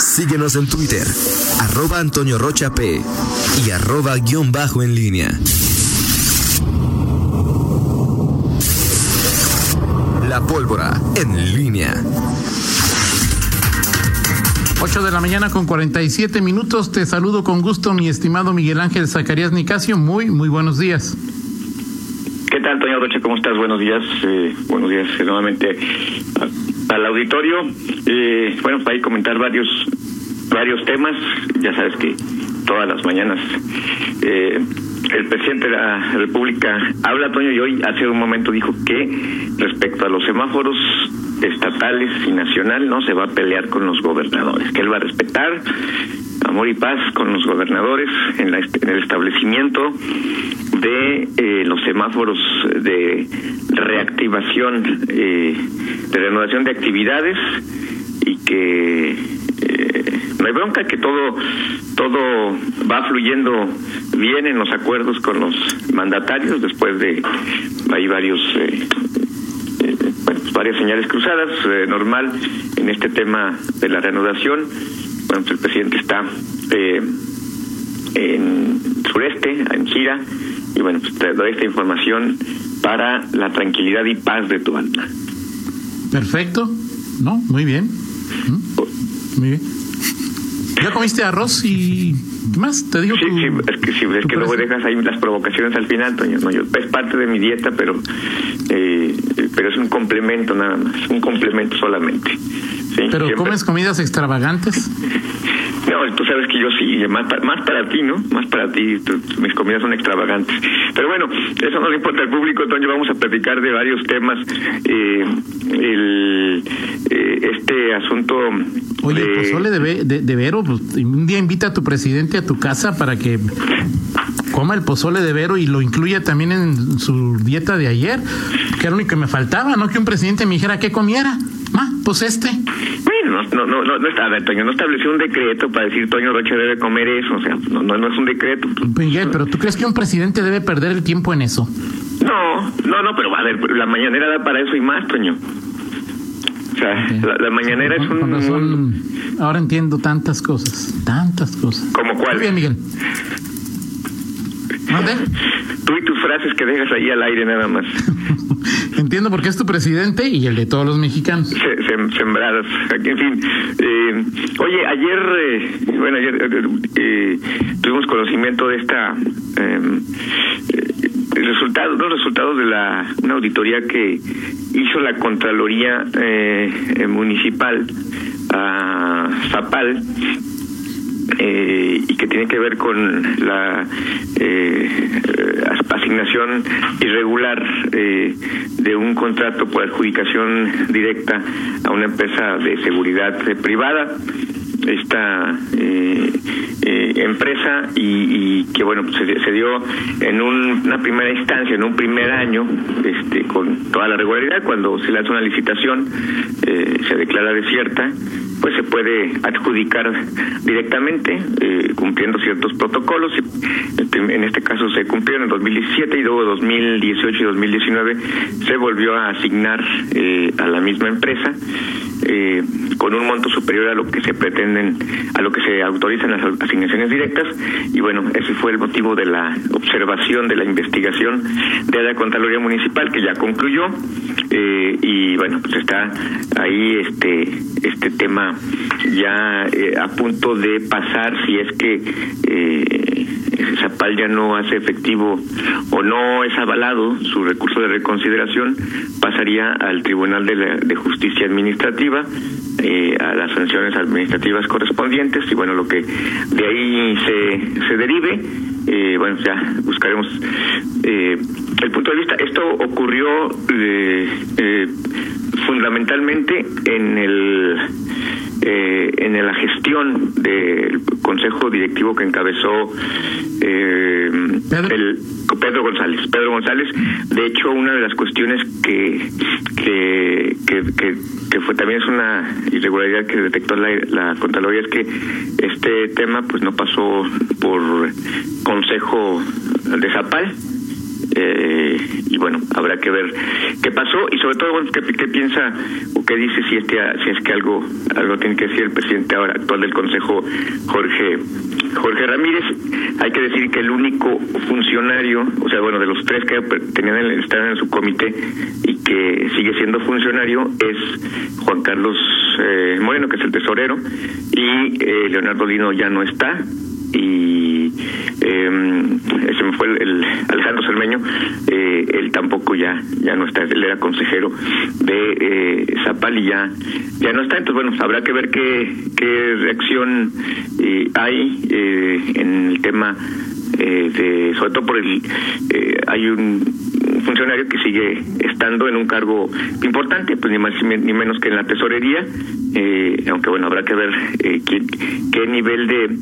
Síguenos en Twitter, arroba Antonio Rocha P y arroba guion bajo en línea. La pólvora en línea. 8 de la mañana con 47 minutos. Te saludo con gusto, mi estimado Miguel Ángel Zacarías Nicasio. Muy, muy buenos días. ¿Qué tal, Antonio Rocha? ¿Cómo estás? Buenos días. Eh, buenos días eh, nuevamente al auditorio. Eh, bueno, para ahí comentar varios varios temas. Ya sabes que todas las mañanas eh, el presidente de la República habla, Toño, y hoy hace un momento dijo que respecto a los semáforos estatales y nacional no se va a pelear con los gobernadores, que él va a respetar amor y paz con los gobernadores en, la, en el establecimiento de eh, los semáforos de reactivación, eh, de renovación de actividades y que eh, no hay bronca, que todo todo va fluyendo bien en los acuerdos con los mandatarios después de hay varios pues varias señales cruzadas normal en este tema de la reanudación. Bueno pues el presidente está en sureste en gira y bueno pues te doy esta información para la tranquilidad y paz de tu alma Perfecto. No, muy bien. ¿Mm? Muy bien. ¿Ya comiste arroz y más? Te digo Sí, tu- sí, es que, sí, es tu que luego dejas ahí las provocaciones al final, Toño. No, yo- es parte de mi dieta, pero eh, pero es un complemento nada más, un complemento solamente. Sí, Pero siempre- comes comidas extravagantes. No, tú sabes que yo sí, más, pa- más para ti, ¿no? Más para ti, tu- tu- mis comidas son extravagantes. Pero bueno, eso no le importa al público, Toño, vamos a platicar de varios temas. Eh, el, eh, este asunto... Oye, de- el pozole de, Ve- de, de Vero, pues, un día invita a tu presidente a tu casa para que coma el pozole de Vero y lo incluya también en su dieta de ayer, que era lo único que me faltaba, ¿no? Que un presidente me dijera qué comiera. Ma, pues este. Bueno, no, no, no, no está, a ver, Toño, no estableció un decreto para decir Toño Rocha debe comer eso, o sea, no, no, no es un decreto. Miguel, pero ¿tú crees que un presidente debe perder el tiempo en eso? No, no, no, pero a ver, la mañanera da para eso y más, Toño. O sea, la, la mañanera es un... razón, ahora entiendo tantas cosas, tantas cosas. ¿Como cuál? Muy bien, Miguel. ¿Mande? Tú y tus frases que dejas ahí al aire nada más. Entiendo por qué es tu presidente y el de todos los mexicanos. Se- sem- sembradas. En fin, eh, oye, ayer, eh, bueno, ayer eh, eh, tuvimos conocimiento de esta eh, eh, resultado, los resultados de la una auditoría que hizo la Contraloría Municipal a Zapal eh, y que tiene que ver con la eh, asignación irregular eh, de un contrato por adjudicación directa a una empresa de seguridad privada. Esta eh, eh, empresa y, y que bueno pues, se, se dio en un- una primera instancia en un primer año este con toda la regularidad. Cuando se lanza una licitación eh, se declara desierta pues se puede adjudicar directamente eh, cumpliendo ciertos protocolos este, en este caso se cumplieron en 2017 y luego 2018 y 2019 se volvió a asignar eh, a la misma empresa eh, con un monto superior a lo que se pretenden, a lo que se autorizan las asignaciones directas. Y bueno, ese fue el motivo de la observación, de la investigación de la Contraloría Municipal, que ya concluyó. Eh, y bueno, pues está ahí este, este tema ya eh, a punto de pasar si es que eh, Zapal ya no hace efectivo o no es avalado su recurso de reconsideración, pasaría al Tribunal de, la- de Justicia Administrativa, eh, a las sanciones administrativas correspondientes y bueno, lo que de ahí se, se derive, eh, bueno, ya buscaremos eh, el punto de vista. Esto ocurrió eh, eh, fundamentalmente en el eh, en la gestión del consejo directivo que encabezó eh, Pedro. el Pedro González. Pedro González, de hecho, una de las cuestiones que que, que, que, que fue también es una irregularidad que detectó la, la Contraloría es que este tema pues no pasó por consejo de Zapal Eh, y bueno, habrá que ver qué pasó y sobre todo qué, qué piensa o qué dice si este si es que algo algo tiene que decir el presidente ahora actual del Consejo Jorge Jorge Ramírez. Hay que decir que el único funcionario, o sea, bueno, de los tres que tenían estaban en su comité y que sigue siendo funcionario es Juan Carlos eh, Moreno, que es el tesorero, y eh, Leonardo Lino ya no está y eh, ese me fue el, Alejandro Cermeño eh, él tampoco ya ya no está él era consejero de eh, Zapal y ya ya no está. Entonces bueno habrá que ver qué qué reacción eh, hay eh, en el tema eh, de sobre todo por el eh, hay un funcionario que sigue estando en un cargo importante, pues ni más ni menos que en la tesorería, eh, aunque bueno, habrá que ver eh, qué, qué nivel de,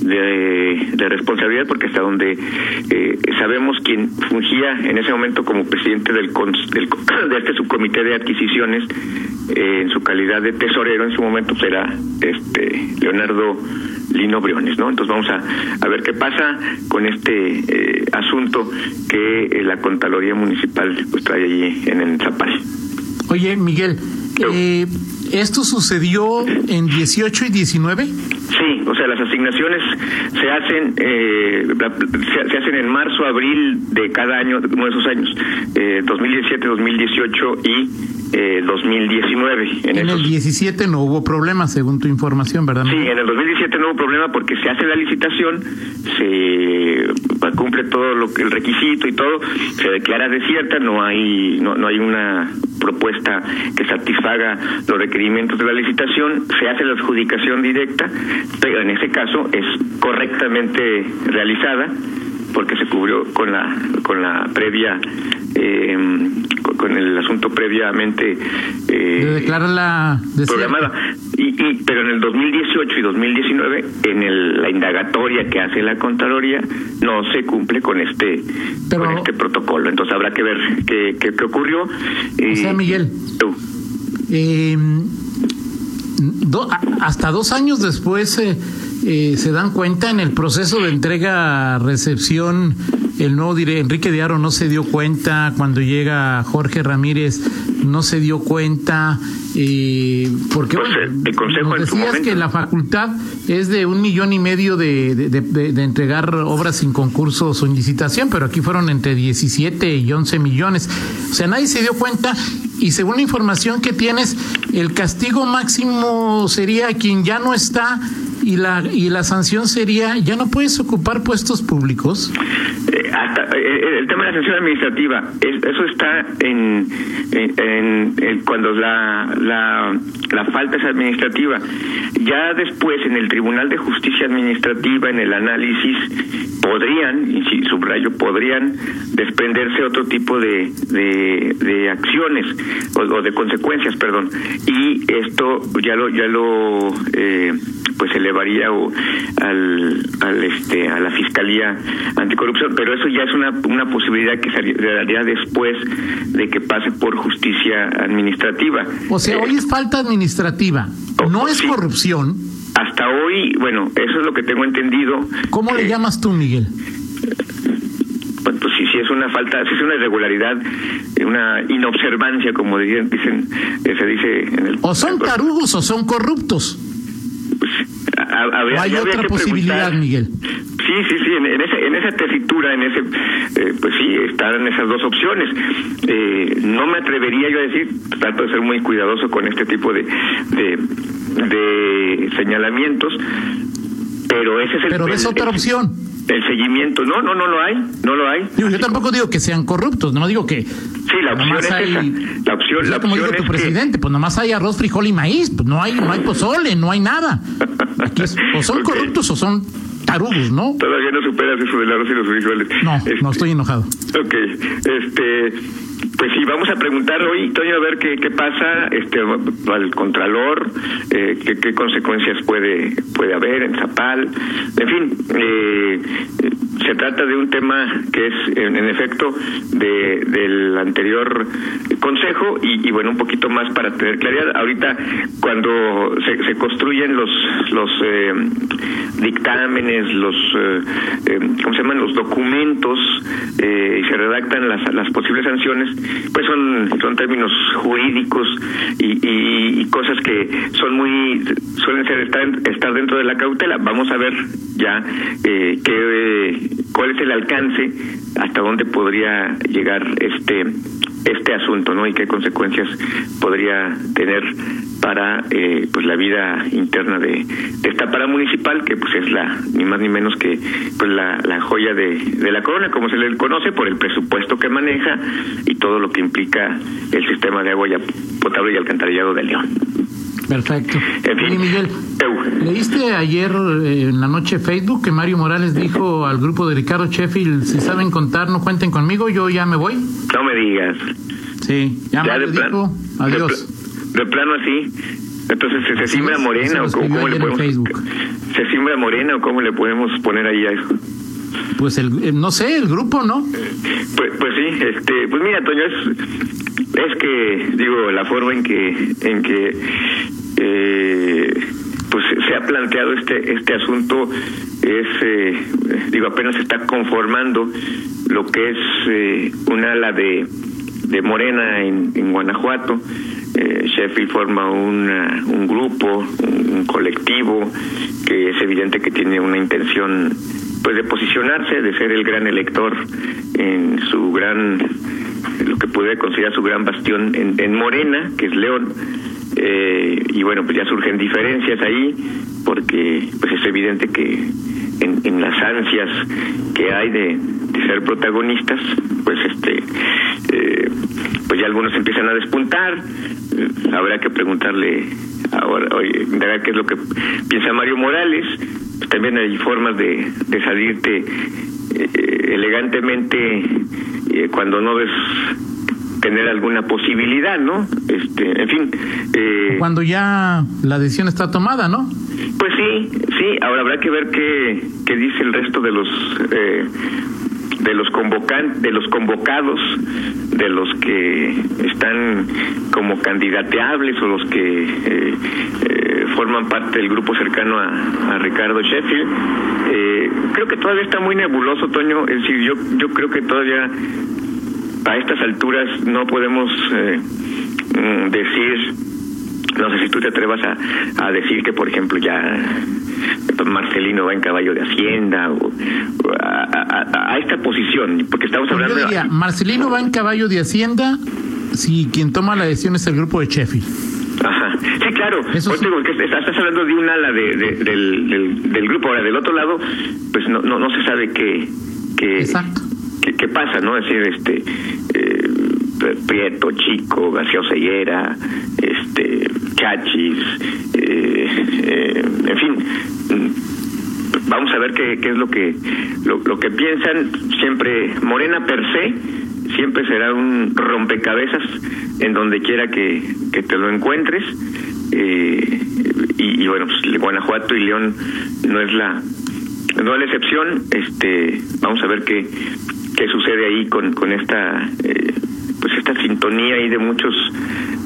de, de, responsabilidad, porque hasta donde eh, sabemos quién fungía en ese momento como presidente del, del de este subcomité de adquisiciones, eh, en su calidad de tesorero en su momento será este Leonardo Lino Briones, ¿no? Entonces vamos a, a ver qué pasa con este eh, asunto que eh, la Contraloría Municipal pues trae allí en el Zapal. Oye, Miguel, eh, ¿esto sucedió en 18 y 19? Sí, o sea, las asignaciones se hacen eh, se, se, hacen en marzo, abril de cada año, uno de esos años, eh, 2017, 2018 y eh, 2019. En, en el 17 no hubo problema, según tu información, ¿verdad? Sí, en el 2017 no hubo problema porque se hace la licitación, se cumple todo lo que el requisito y todo, se declara desierta, no hay no, no hay una propuesta que satisfaga los requerimientos de la licitación, se hace la adjudicación directa, pero en ese caso es correctamente realizada porque se cubrió con la con la previa eh, con el asunto previamente eh, de declararla programada. Y, y, pero en el 2018 y 2019 en el, la indagatoria que hace la contraloría no se cumple con este pero, con este protocolo. Entonces habrá que ver qué, qué, qué ocurrió. O sea Miguel tú. Eh, do, hasta dos años después eh, eh, se dan cuenta en el proceso de entrega-recepción, el nuevo diré, Enrique Diaro no se dio cuenta, cuando llega Jorge Ramírez no se dio cuenta, eh, porque pues, el consejo nos decías que la facultad es de un millón y medio de, de, de, de, entregar obras sin concurso o sin licitación, pero aquí fueron entre 17 y 11 millones. O sea, nadie se dio cuenta y según la información que tienes, el castigo máximo sería quien ya no está y la y la sanción sería ya no puedes ocupar puestos públicos eh, hasta, eh, el tema de la sanción administrativa es, eso está en, en, cuando la, la la falta es administrativa. Ya después en el tribunal de justicia administrativa en el análisis podrían y si subrayo podrían desprenderse otro tipo de de, acciones o, o, de consecuencias perdón. Y esto ya lo ya lo eh, pues elevaría al, al este a la fiscalía anticorrupción pero eso ya es una una posibilidad que se daría después de que pase por justicia administrativa. O sea eh, hoy es falta administrativa. No es sí. corrupción. Hasta hoy bueno eso es lo que tengo entendido. Cómo le llamas tú Miguel pues, pues sí, sí es una falta, sí es una irregularidad, una inobservancia, como dicen, dicen se dice en el... O son tarugos o son corruptos. Pues, habría, ¿O hay otra posibilidad, Miguel? Sí, sí, sí, en, en, ese, en esa tesitura, en ese, eh, pues sí, están esas dos opciones. Eh, no me atrevería yo a decir, trato de ser muy cuidadoso con este tipo de, de, de señalamientos, pero ese es el... Pero es otra opción el seguimiento. No, no, no lo hay, no lo hay. Digo, yo tampoco digo que sean corruptos, no digo que. Sí, la opción es hay, esa. La opción, la como opción digo tu es presidente, que... pues nomás hay arroz, frijol y maíz, pues no hay, no hay pozole, no hay nada. Aquí es, o son okay. corruptos o son Todavía no superas eso del arroz y los frijoles. No, este, no estoy enojado. Ok, este, pues sí, vamos a preguntar hoy, Toño, a ver qué, qué pasa este, al Contralor, eh, qué, qué, consecuencias puede puede haber en Zapal, en fin, eh, se trata de un tema que es, en, efecto, de, del anterior consejo y, bueno, un poquito más para tener claridad. Ahorita, cuando se, construyen los, los eh, dictámenes, los, eh, eh, ¿cómo se llaman? Los documentos y se redactan las, las posibles sanciones, pues son, son términos jurídicos y, y, cosas que son muy, suelen ser estar, estar dentro de la cautela. Vamos a ver ya eh, qué, cuál es el alcance, hasta dónde podría llegar este este asunto, ¿no? Y qué consecuencias podría tener para eh, pues la vida interna de, esta paramunicipal que pues es la ni más ni menos que pues la, la joya de, de la corona como se le conoce por el presupuesto que maneja y todo lo que implica el sistema de agua potable y alcantarillado de León. Perfecto. Miguel, ¿leíste ayer eh, en la noche Facebook que Mario Morales dijo al grupo de Ricardo Sheffield, si saben contar, no cuenten conmigo, yo ya me voy? No me digas. Sí, ya, me dijo, adiós. De, plano así. Entonces, ¿se, siembra morena o cómo, le podemos... ¿Se siembra morena o cómo le podemos poner ahí a eso? Pues el, eh, no sé, el grupo, ¿no? Pues, pues sí, este, pues mira, Toño, es, es que, digo, la forma en que, en que eh, pues se ha planteado este este asunto es eh, digo apenas se está conformando lo que es eh, un ala de de Morena en, en Guanajuato. Eh, Sheffield forma un grupo un, colectivo que es evidente que tiene una intención pues de posicionarse de ser el gran elector en su gran lo que puede considerar su gran bastión en, en Morena que es León eh, y bueno, pues ya surgen diferencias ahí, porque pues es evidente que en, en las ansias que hay de, ser protagonistas, pues este, eh, pues ya algunos empiezan a despuntar. Eh, habrá que preguntarle ahora, oye, qué es lo que piensa Mario Morales. Pues también hay formas de, de salirte elegantemente cuando no ves tener alguna posibilidad, ¿no? Este, en fin. Eh, Cuando ya la decisión está tomada, ¿no? Pues sí, sí. Ahora habrá que ver qué, qué dice el resto de los eh, de los convocan de los convocados, de los que están como candidateables o los que eh, eh, forman parte del grupo cercano a, a Ricardo Sheffield. Eh, creo que todavía está muy nebuloso, Toño. Es decir, yo yo creo que todavía a estas alturas no podemos eh, mm, decir, no sé si tú te atrevas a, a decir que, por ejemplo, ya Marcelino va en caballo de Hacienda o, a, esta posición, porque estamos pues hablando... Yo diría, Marcelino va en caballo de Hacienda si quien toma la decisión es el grupo de Sheffield. Ajá. Sí, claro. Eso sí. que estás hablando de un ala de, del, del, del, grupo. Ahora, del otro lado, pues no, no, no se sabe qué, qué, Exacto qué, pasa, ¿no? Es decir, este, eh, Prieto, Chico, García Oseguera, este, Chachis, eh, eh, en fin, vamos a ver qué, qué es lo que lo, que piensan. Siempre Morena per se siempre será un rompecabezas en donde quiera que, que te lo encuentres. Y, y, bueno pues Guanajuato y León no es la no es la excepción. Este vamos a ver qué qué sucede ahí con, con esta eh, pues esta sintonía ahí de muchos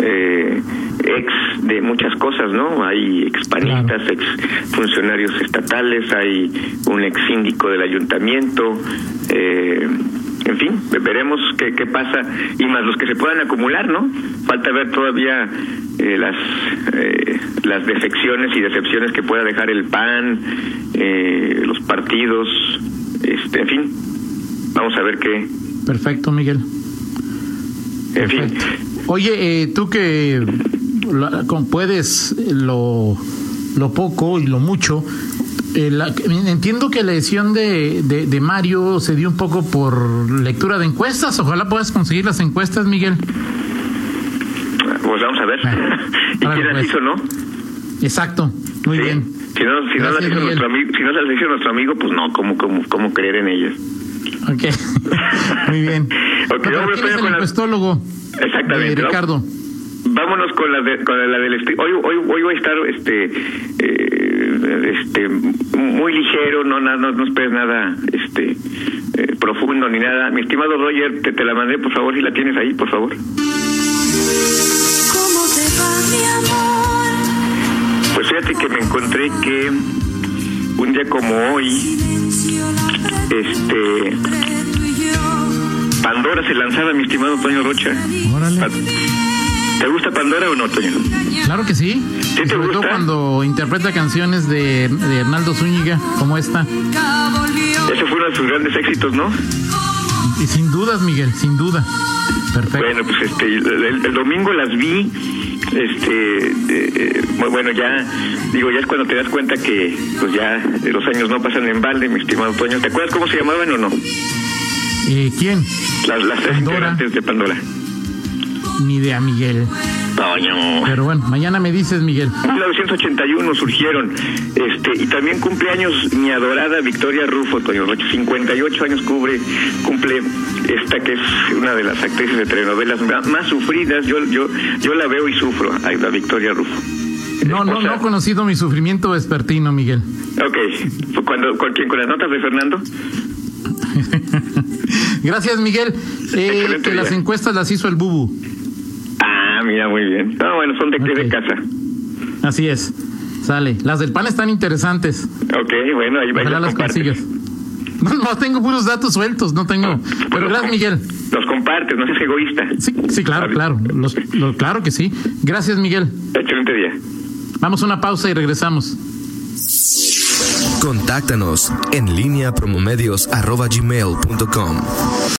eh, ex de muchas cosas, ¿no? Hay expanistas, ex funcionarios estatales, hay un ex síndico del ayuntamiento, eh, en fin, veremos qué, qué pasa y más los que se puedan acumular, ¿no? Falta ver todavía eh, las eh, las defecciones y decepciones que pueda dejar el PAN, eh, los partidos, este, en fin, Vamos a ver qué. Perfecto, Miguel. En fin. Oye, eh, tú que puedes lo, lo poco y lo mucho, eh, entiendo que la edición de, de, Mario se dio un poco por lectura de encuestas. Ojalá puedas conseguir las encuestas, Miguel. Pues vamos a ver. ¿Y quién las hizo, no? Exacto, muy bien. Si no, si, no las hizo nuestro amigo, si no las hizo nuestro amigo, pues no, ¿cómo, cómo, cómo creer en ellas? Ok, muy bien. okay, no, ¿Quién es el encuestólogo? Exactamente. Ricardo. Vámonos con la, de, con la del hoy, hoy hoy voy a estar este eh, este muy ligero, no no, no esperes nada este eh, profundo ni nada. Mi estimado Roger, te, te la mandé, por favor, si la tienes ahí, por favor. ¿Cómo te va, mi amor? Pues fíjate que me encontré que un día como hoy, este. Pandora se lanzaba, mi estimado Toño Rocha. Órale. ¿Te gusta Pandora o no, Toño? Claro que sí. te Sobre todo cuando interpreta canciones de, de Hernaldo Zúñiga, como esta. Ese fue uno de sus grandes éxitos, ¿no? Y sin dudas, Miguel, sin duda. Perfecto. Bueno, pues este, el domingo las vi, este, eh, bueno, ya, digo, ya es cuando te das cuenta que, pues ya, eh, los años no pasan en balde, mi estimado Toño. ¿Te acuerdas cómo se llamaban o no? Eh, ¿Quién? Las, las tres integrantes de Pandora. Ni idea, Miguel. Toño. Pero bueno, mañana me dices, Miguel. En 1981 surgieron, este, y también cumpleaños mi adorada Victoria Rufo, Toño Rocha, 58 años cubre, cumple esta que es una de las actrices de telenovelas más sufridas, yo, yo, yo la veo y sufro, a la Victoria Rufo. No, no, Esposa- no he conocido mi sufrimiento vespertino, Miguel. Ok, cuando, con, quién? ¿Con las notas de Fernando? Gracias, Miguel. Eh, que las encuestas las hizo el Bubu. Ah, mira, muy bien. No, bueno, son de, de Ok. casa. Así es. Sale. Las del pan están interesantes. Ok, bueno, ahí, Ojalá las consigas. No, no tengo puros datos sueltos, no tengo. Pero gracias, Miguel. Los compartes, no seas egoísta. Sí, sí, claro, claro. Los- lo- claro que sí. Gracias, Miguel. Excelente día. Vamos a una pausa y regresamos. Contáctanos en línea promomedios